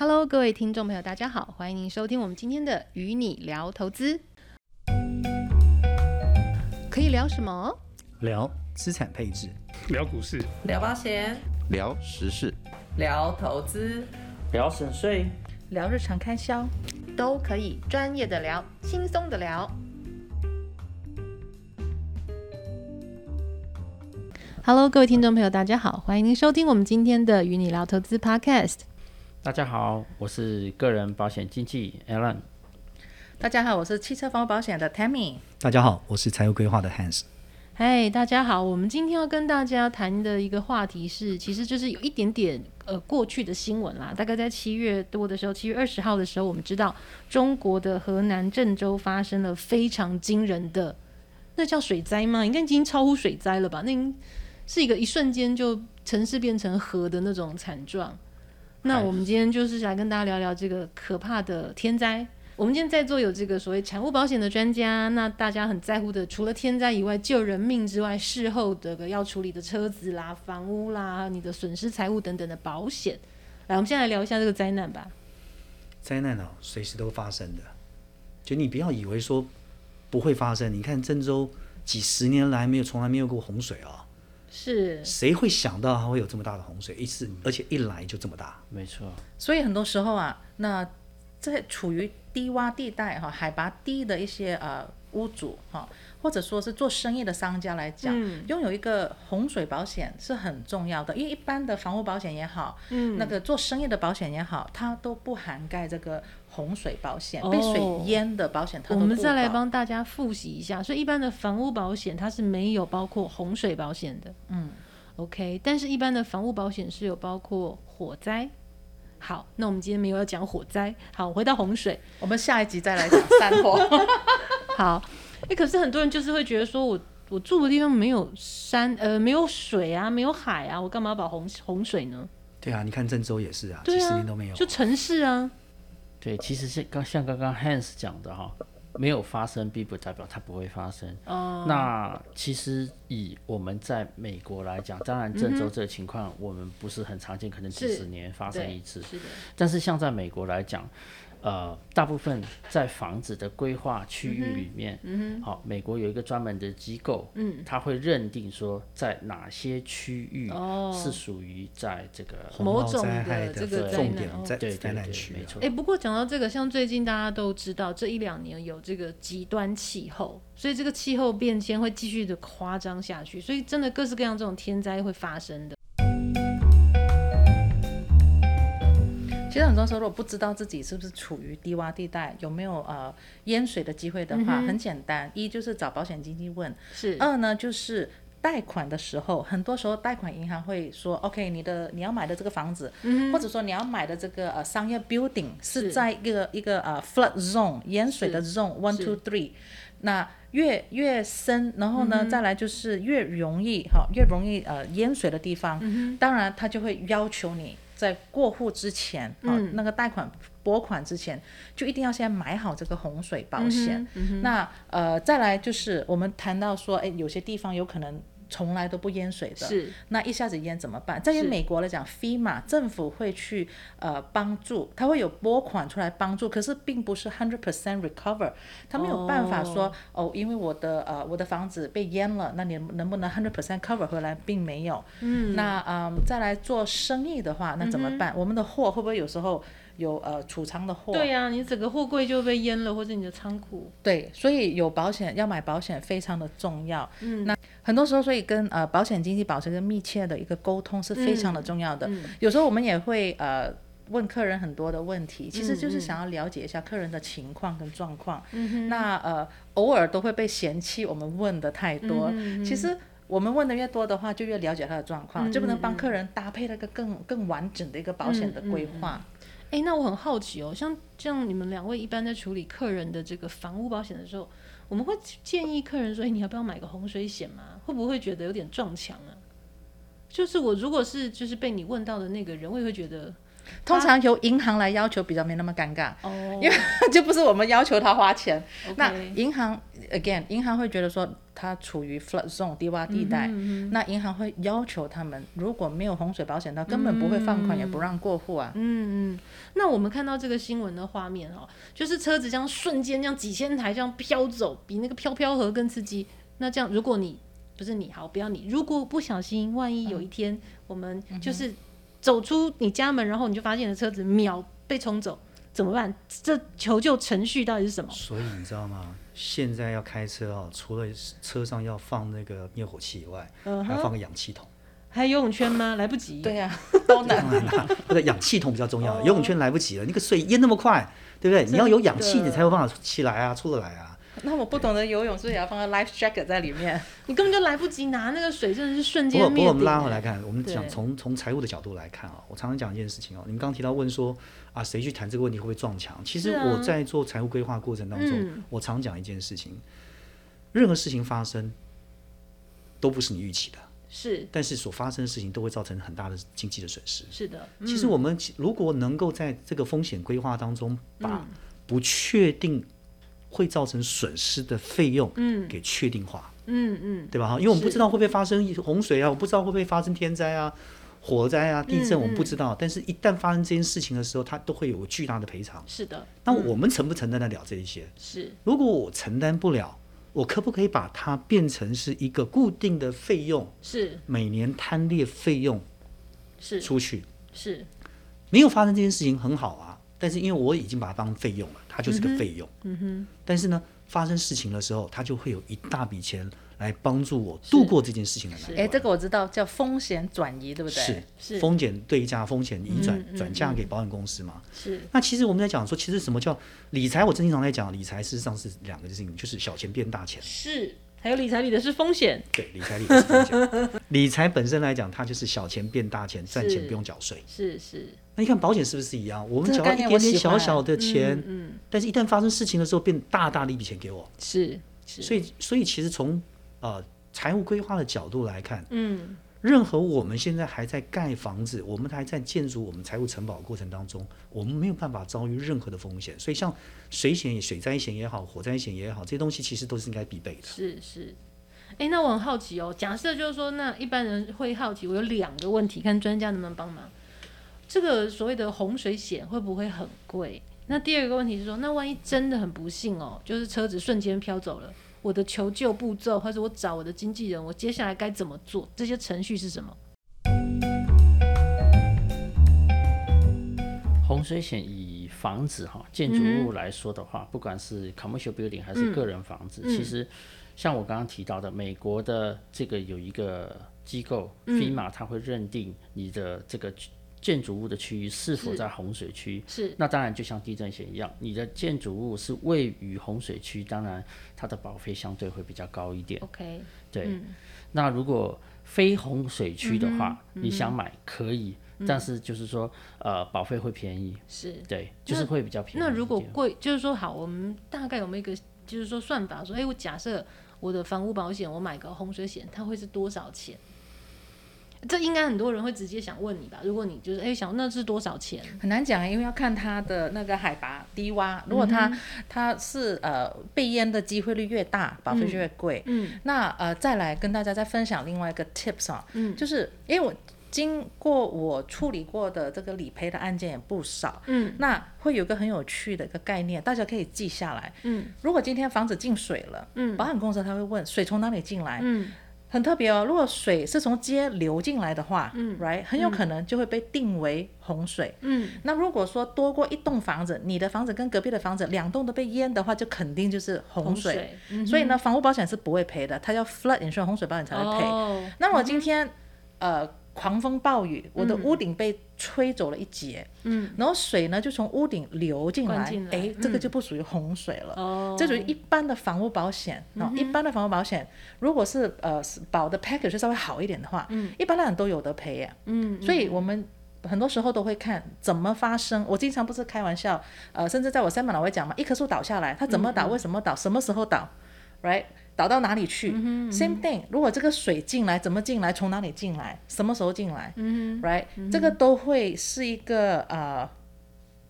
Hello，各位听众朋友，大家好，欢迎您收听我们今天的与你聊投资。可以聊什么？聊资产配置，聊股市，聊保险，聊时事，聊投资，聊省税，聊日常开销，都可以专业的聊，轻松的聊。Hello，各位听众朋友，大家好，欢迎您收听我们今天的与你聊投资 Podcast。大家好，我是个人保险经纪 Alan。大家好，我是汽车房屋保险的 Tammy。大家好，我是财务规划的 Hans。嗨，hey, 大家好，我们今天要跟大家谈的一个话题是，其实就是有一点点呃过去的新闻啦。大概在七月多的时候，七月二十号的时候，我们知道中国的河南郑州发生了非常惊人的，那叫水灾吗？应该已经超乎水灾了吧？那是一个一瞬间就城市变成河的那种惨状。那我们今天就是来跟大家聊聊这个可怕的天灾。我们今天在座有这个所谓产物保险的专家，那大家很在乎的，除了天灾以外，救人命之外，事后这个要处理的车子啦、房屋啦、你的损失财物等等的保险。来，我们先来聊一下这个灾难吧。灾难哦，随时都发生的，就你不要以为说不会发生。你看郑州几十年来没有从来没有过洪水哦。是，谁会想到它会有这么大的洪水？一次，而且一来就这么大。没错。所以很多时候啊，那在处于低洼地带哈，海拔低的一些呃屋主哈，或者说是做生意的商家来讲，嗯、拥有一个洪水保险是很重要的。因为一般的房屋保险也好，嗯，那个做生意的保险也好，它都不涵盖这个。洪水保险、被水淹的保险，它都不。我们再来帮大家复习一下。所以一般的房屋保险它是没有包括洪水保险的。嗯，OK。但是一般的房屋保险是有包括火灾。好，那我们今天没有要讲火灾。好，回到洪水，我们下一集再来讲山火。好，哎、欸，可是很多人就是会觉得说我我住的地方没有山，呃，没有水啊，没有海啊，我干嘛要保洪洪水呢？对啊，你看郑州也是啊，几十年都没有，就城市啊。对，其实是刚像刚刚 Hans 讲的哈，没有发生并不代表它不会发生。哦。那其实以我们在美国来讲，当然郑州这个情况我们不是很常见，可能几十年发生一次。是的。但是像在美国来讲。呃，大部分在房子的规划区域里面，好、嗯哦，美国有一个专门的机构，嗯，他会认定说在哪些区域是属于在这个某种的这个重点在对灾难区，没错。哎，不过讲到这个，像最近大家都知道，这一两年有这个极端气候，所以这个气候变迁会继续的夸张下去，所以真的各式各样这种天灾会发生的。其实很多时候，如果不知道自己是不是处于低洼地带，有没有呃淹水的机会的话，嗯、很简单，一就是找保险经纪问，是。二呢就是贷款的时候，很多时候贷款银行会说，OK，你的你要买的这个房子，嗯、或者说你要买的这个呃商业 building 是。在一个一个呃 flood zone 淹水的 zone one two three，那越越深，然后呢、嗯、再来就是越容易哈越容易呃淹水的地方，嗯、当然他就会要求你。在过户之前，啊、嗯哦，那个贷款拨款之前，就一定要先买好这个洪水保险。嗯嗯、那呃，再来就是我们谈到说，哎，有些地方有可能。从来都不淹水的，是那一下子淹怎么办？在于美国来讲，FEMA 政府会去呃帮助，他会有拨款出来帮助，可是并不是 hundred percent recover，他没有办法说哦，哦，因为我的呃我的房子被淹了，那你能不能 hundred percent cover 回来？并没有。嗯，那嗯、呃、再来做生意的话，那怎么办？嗯、我们的货会不会有时候？有呃储藏的货，对呀、啊，你整个货柜就被淹了，或者你的仓库。对，所以有保险要买保险非常的重要。嗯，那很多时候，所以跟呃保险经纪保持一个密切的一个沟通是非常的重要的。嗯嗯、有时候我们也会呃问客人很多的问题，其实就是想要了解一下客人的情况跟状况。那呃偶尔都会被嫌弃我们问的太多，其实我们问的越多的话，就越了解他的状况，嗯、就不能帮客人搭配那个更更完整的一个保险的规划。嗯哎，那我很好奇哦，像这样你们两位一般在处理客人的这个房屋保险的时候，我们会建议客人说：“哎，你要不要买个洪水险嘛？”会不会觉得有点撞墙啊？就是我如果是就是被你问到的那个人，我也会觉得，通常由银行来要求比较没那么尴尬哦，因为 就不是我们要求他花钱那银行 again 银行会觉得说。它处于 flood zone 低洼地带，嗯嗯、那银行会要求他们，如果没有洪水保险，他根本不会放款，嗯、也不让过户啊。嗯嗯。那我们看到这个新闻的画面哦，就是车子这样瞬间这样几千台这样飘走，比那个飘飘河更刺激。那这样，如果你不是你好，不要你，如果不小心，万一有一天、嗯、我们就是走出你家门，然后你就发现的车子秒被冲走。怎么办？这求救程序到底是什么？所以你知道吗？现在要开车啊，除了车上要放那个灭火器以外，嗯、还要放个氧气筒。还有游泳圈吗？来不及。对呀、啊，都难。那个氧气筒比较重要，游泳圈来不及了。那个水淹那么快，对不对？你要有氧气，你才有办法起来啊，出得来啊。那我不懂得游泳，所以要放个 life jacket 在里面。你根本就来不及拿那个水，真的是瞬间灭顶。不过，不过我们拉回来看，我们讲从从财务的角度来看啊，我常常讲一件事情哦。你们刚刚提到问说啊，谁去谈这个问题会不会撞墙？其实我在做财务规划过程当中，啊、我常讲一件事情，任何事情发生都不是你预期的，是，但是所发生的事情都会造成很大的经济的损失。是的，嗯、其实我们如果能够在这个风险规划当中，把不确定。会造成损失的费用，嗯，给确定化，嗯嗯，对吧？哈，因为我们不知道会不会发生洪水啊，我不知道会不会发生天灾啊、火灾啊、地震，我们不知道。但是，一旦发生这件事情的时候，它都会有巨大的赔偿。是的。那我们承不承担得了这一些？是。如果我承担不了，我可不可以把它变成是一个固定的费用？是。每年摊列费用，是出去。是。没有发生这件事情很好啊，但是因为我已经把它当费用了。它就是个费用，嗯哼，但是呢，发生事情的时候，它就会有一大笔钱来帮助我度过这件事情的难关。哎，这个我知道，叫风险转移，对不对？是是，风险对价，风险移转，嗯、转嫁给保险公司嘛。是。那其实我们在讲说，其实什么叫理财？我经常在讲理财，事实上是两个事情，就是小钱变大钱。是。还有理财里的是风险。对，理财里的是风险。理财本身来讲，它就是小钱变大钱，赚钱不用缴税。是是。那你看保险是不是一样？我们缴了一点点小小的钱，嗯，嗯，但是一旦发生事情的时候，变大大的一笔钱给我。是是。所以所以其实从呃财务规划的角度来看，嗯。任何我们现在还在盖房子，我们还在建筑我们财务城堡过程当中，我们没有办法遭遇任何的风险。所以像水险、水灾险也好，火灾险也好，这些东西其实都是应该必备的。是是。哎，那我很好奇哦。假设就是说，那一般人会好奇，我有两个问题，看专家能不能帮忙。这个所谓的洪水险会不会很贵？那第二个问题是说，那万一真的很不幸哦，就是车子瞬间飘走了。我的求救步骤，或者我找我的经纪人，我接下来该怎么做？这些程序是什么？洪水险以房子哈建筑物来说的话，嗯、不管是 commercial building 还是个人房子，嗯、其实像我刚刚提到的，美国的这个有一个机构 FEMA，它会认定你的这个。建筑物的区域是否在洪水区？是。那当然，就像地震险一样，你的建筑物是位于洪水区，当然它的保费相对会比较高一点。OK。对。嗯、那如果非洪水区的话，你想买可以，嗯、但是就是说，呃，保费会便宜。是。对，就是会比较便宜。那如果贵，就是说好，我们大概有没有一个，就是说算法，说，哎，我假设我的房屋保险，我买个洪水险，它会是多少钱？这应该很多人会直接想问你吧？如果你就是哎想那是多少钱？很难讲，因为要看它的那个海拔低洼。如果它、嗯、它是呃被淹的机会率越大，保费就越贵。嗯，那呃再来跟大家再分享另外一个 tips 啊，嗯，就是因为我经过我处理过的这个理赔的案件也不少，嗯，那会有个很有趣的一个概念，大家可以记下来。嗯，如果今天房子进水了，嗯，保险公司他会问水从哪里进来？嗯。很特别哦，如果水是从街流进来的话，嗯，right，很有可能就会被定为洪水。嗯，那如果说多过一栋房子，你的房子跟隔壁的房子两栋都被淹的话，就肯定就是洪水。洪水嗯、所以呢，房屋保险是不会赔的，它叫 flood insurance，洪水保险才会赔。哦、那我今天，嗯、呃。狂风暴雨，我的屋顶被吹走了一截，嗯，然后水呢就从屋顶流进来，哎，嗯、这个就不属于洪水了，哦，这属于一般的房屋保险，然后一般的房屋保险，如果是呃保的 package 稍微好一点的话，嗯，一般的人都有得赔呀，嗯，所以我们很多时候都会看怎么发生，我经常不是开玩笑，呃，甚至在我 seminar 我会讲嘛，一棵树倒下来，它怎么倒，为什么倒，什么时候倒，right？倒到哪里去、嗯嗯、？Same thing。如果这个水进来，怎么进来？从哪里进来？什么时候进来、嗯、？Right？、嗯、这个都会是一个呃，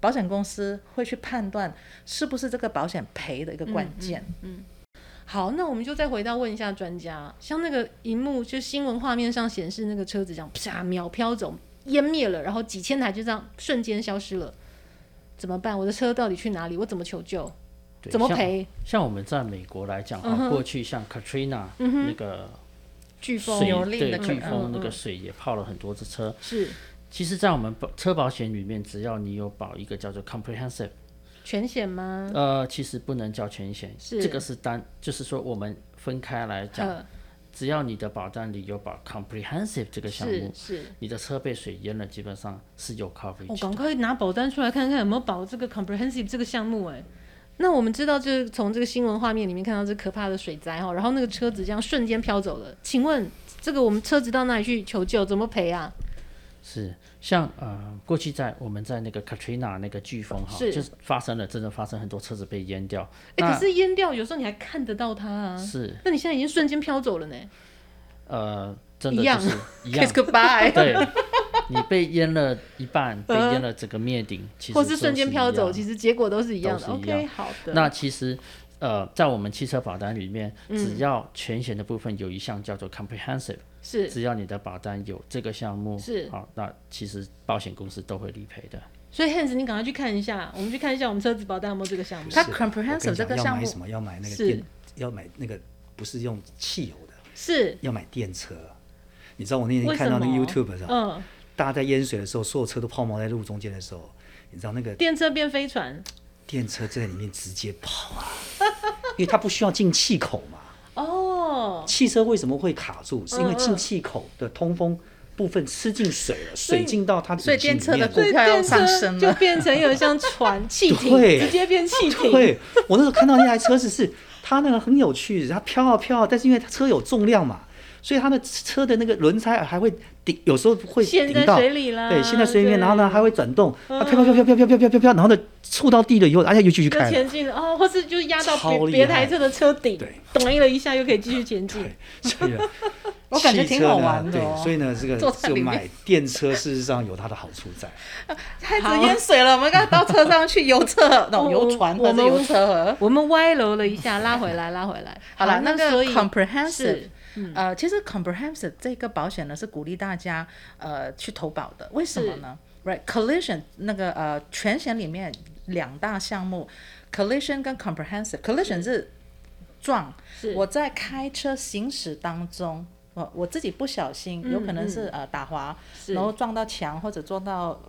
保险公司会去判断是不是这个保险赔的一个关键。嗯好，那我们就再回到问一下专家，像那个荧幕就新闻画面上显示那个车子这样啪秒飘走，湮灭了，然后几千台就这样瞬间消失了，怎么办？我的车到底去哪里？我怎么求救？怎么赔？像我们在美国来讲，哈、嗯，过去像 Katrina、嗯、那个飓风，对，飓风那个水也泡了很多只车。是，其实，在我们保车保险里面，只要你有保一个叫做 Comprehensive。全险吗？呃，其实不能叫全险，这个是单，就是说我们分开来讲，呃、只要你的保单里有保 comprehensive 这个项目，是，是你的车被水淹了，基本上是有 coverage。我赶快拿保单出来看看有没有保这个 comprehensive 这个项目，哎，那我们知道，就是从这个新闻画面里面看到这可怕的水灾哈，然后那个车子这样瞬间飘走了，请问这个我们车子到哪里去求救？怎么赔啊？是。像呃，过去在我们在那个 Katrina 那个飓风哈，就是发生了，真的发生很多车子被淹掉。哎、欸，可是淹掉有时候你还看得到它啊。是。那你现在已经瞬间飘走了呢？呃，真的就是一样。Kiss goodbye。对，你被淹了一半，被淹了整个灭顶，其实或是瞬间飘走，其实结果都是一样的。OK，好的。那其实呃，在我们汽车保单里面，嗯、只要全险的部分有一项叫做 comprehensive。是，只要你的保单有这个项目，是好，那其实保险公司都会理赔的。所以，Hans，你赶快去看一下，我们去看一下我们车子保单有没有这个项目。它 comprehensive 这个项目要买什么？要买那个电，要买那个不是用汽油的，是要买电车。你知道我那天看到那个 YouTube 上，嗯，大家在淹水的时候，所有车都泡锚在路中间的时候，你知道那个电车变飞船，电车在里面直接跑啊，因为它不需要进气口嘛。哦，汽车为什么会卡住？是因为进气口的通风部分吃进水了，水进到它的所以电车的股票要上升了，就变成有像船汽艇，直接变气艇。对，我那时候看到那台车子是它那个很有趣，它飘啊飘啊，但是因为它车有重量嘛。所以它的车的那个轮胎还会顶，有时候会顶到水里了。对，陷在水里面，然后呢还会转动，它飘飘飘飘飘飘飘飘飘飘，然后呢触到地了以后，而且又继续开。前进了哦，或是就压到别别台车的车顶，对，咚了一下又可以继续前进。所以 我感觉挺好玩的。对，所以呢，这个就买电车事实上有它的好处在。太子淹水了，我们刚到车上去游车，游船或者游车。我们歪楼了一下，拉回来，拉回来。好了，那个 comprehensive。嗯、呃，其实 comprehensive 这个保险呢是鼓励大家呃去投保的，为什么呢？Right collision 那个呃全险里面两大项目，collision 跟 comprehensive，collision 是。撞，是。我在开车行驶当中，我我自己不小心，有可能是、嗯、呃打滑，然后撞到墙或者撞到，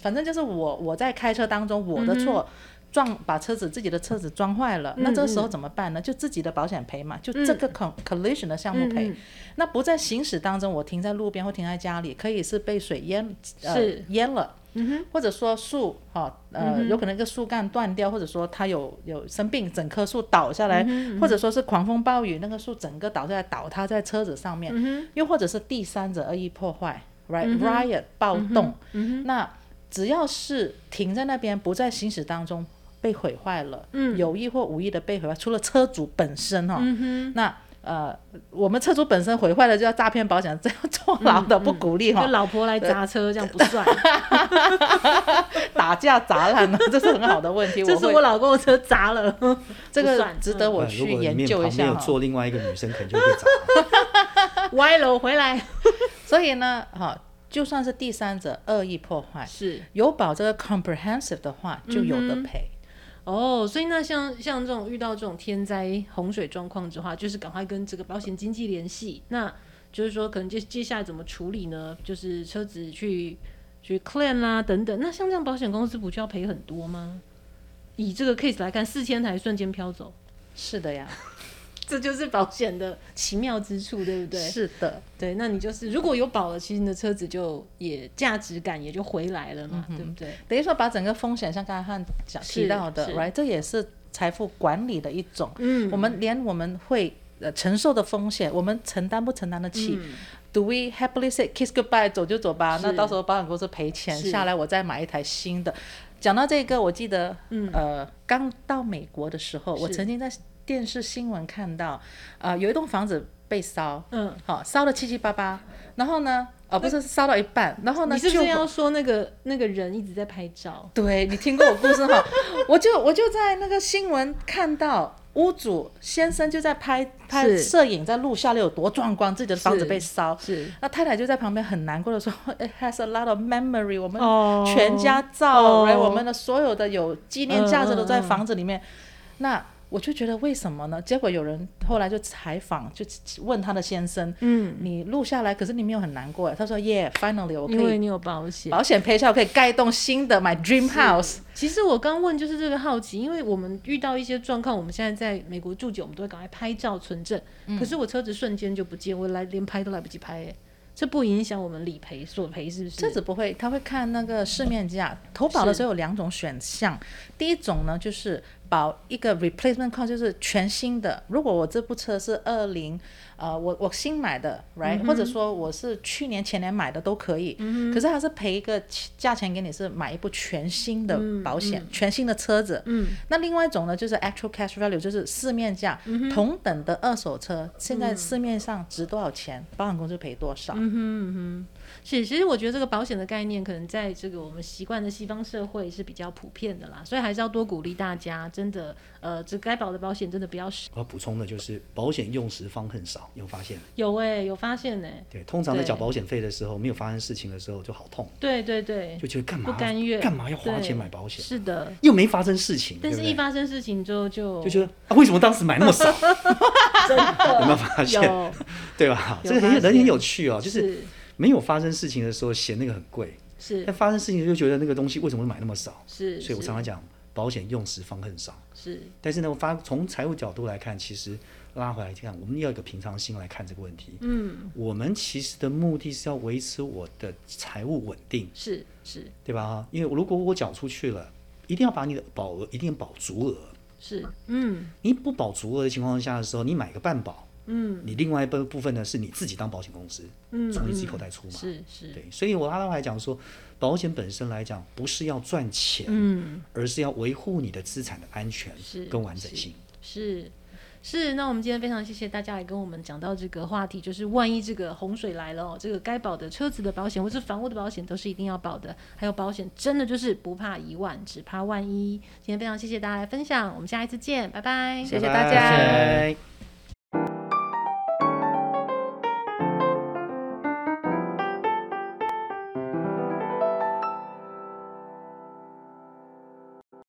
反正就是我我在开车当中我的错。嗯撞把车子自己的车子撞坏了，嗯、那这个时候怎么办呢？就自己的保险赔嘛，就这个 collision 的项目赔。那不在行驶当中，我停在路边或停在家里，可以是被水淹，呃，淹了，嗯、或者说树，哈、哦，呃，嗯、有可能一个树干断掉，或者说它有有生病，整棵树倒下来，嗯、或者说是狂风暴雨，那个树整个倒下来倒塌在车子上面，嗯、又或者是第三者恶意破坏，right，riot、嗯、暴动，嗯、那只要是停在那边，不在行驶当中。被毁坏了，嗯，有意或无意的被毁坏，除了车主本身哈，嗯、那呃，我们车主本身毁坏了就要诈骗保险，这样坐牢的不鼓励哈。就、老婆来砸车这样不算，打架砸烂了，这是很好的问题。这是我老公的车砸了，这个值得我去研究一下。没有坐另外一个女生，可能就被砸。歪楼回来，所以呢，哈，就算是第三者恶意破坏，是有保这个 comprehensive 的话，就有得赔。嗯哦所以那像像这种遇到这种天灾洪水状况的话，就是赶快跟这个保险经纪联系。那就是说，可能接接下来怎么处理呢？就是车子去去 clan 啦等等。那像这样保险公司不就要赔很多吗？以这个 case 来看，四千台瞬间飘走，是的呀。这就是保险的奇妙之处，对不对？是的，对。那你就是如果有保了，其实你的车子就也价值感也就回来了嘛，嗯、对不对？等于说把整个风险，像刚才汉讲提到的，right，这也是财富管理的一种。嗯，我们连我们会呃承受的风险，我们承担不承担得起、嗯、？Do we happily say kiss goodbye，走就走吧？那到时候保险公司赔钱下来，我再买一台新的。讲到这个，我记得，嗯、呃，刚到美国的时候，我曾经在。电视新闻看到，呃，有一栋房子被烧，嗯，好，烧的七七八八，然后呢，哦，不是烧到一半，然后呢，你是不是要说那个那个人一直在拍照？对，你听过我故事哈，我就我就在那个新闻看到屋主先生就在拍拍摄影，在录下来有多壮观，自己的房子被烧。是，那太太就在旁边很难过的说：“It has a lot of memory，我们全家照，来、oh, 我们的所有的有纪念价值都在房子里面。Uh, ” uh, 那。我就觉得为什么呢？结果有人后来就采访，就问他的先生：“嗯，你录下来，可是你没有很难过？”他说：“Yeah，finally，我可以，因为你有保险，保险赔偿，我可以盖一栋新的 my dream house。”其实我刚问就是这个好奇，因为我们遇到一些状况，我们现在在美国住久，我们都会赶快拍照存证。嗯、可是我车子瞬间就不见，我来连拍都来不及拍，哎，这不影响我们理赔索赔是不是？车子不会，他会看那个市面价。投保的时候有两种选项，第一种呢就是。保一个 replacement cost 就是全新的。如果我这部车是二零，呃，我我新买的，right？、嗯、或者说我是去年前年买的都可以。嗯、可是他是赔一个价钱给你，是买一部全新的保险，嗯、全新的车子。嗯、那另外一种呢，就是 actual cash value，就是市面价、嗯，同等的二手车，现在市面上值多少钱，嗯、保险公司赔多少。嗯哼嗯哼是，其实我觉得这个保险的概念，可能在这个我们习惯的西方社会是比较普遍的啦，所以还是要多鼓励大家，真的，呃，这该保的保险真的不要少。我要补充的就是，保险用时方恨少，有发现？有哎、欸，有发现哎、欸。对，通常在缴保险费的时候，没有发生事情的时候就好痛。对对对。就觉得干嘛？不甘愿。干嘛要花钱买保险？是的。又没发生事情。但是，一发生事情之后就就觉得啊，为什么当时买那么少？真的。有没有发现？对吧？这个很人很有趣哦，就是。是没有发生事情的时候嫌那个很贵，是；但发生事情就觉得那个东西为什么会买那么少？是。所以我常常讲，保险用时方恨少。是。但是呢，我发从财务角度来看，其实拉回来看，我们要一个平常心来看这个问题。嗯。我们其实的目的是要维持我的财务稳定。是是。对吧？因为如果我缴出去了，一定要把你的保额一定要保足额。是。嗯。你不保足额的情况下的时候，你买个半保。嗯，你另外一部部分呢，是你自己当保险公司，嗯，从你自己口袋出嘛，是是，对，所以我刚刚还讲说，保险本身来讲不是要赚钱，嗯，而是要维护你的资产的安全跟完整性，是是，是，那我们今天非常谢谢大家来跟我们讲到这个话题，就是万一这个洪水来了哦，这个该保的车子的保险或是房屋的保险都是一定要保的，还有保险真的就是不怕一万，只怕万一。今天非常谢谢大家来分享，我们下一次见，拜拜，谢谢大家。拜拜。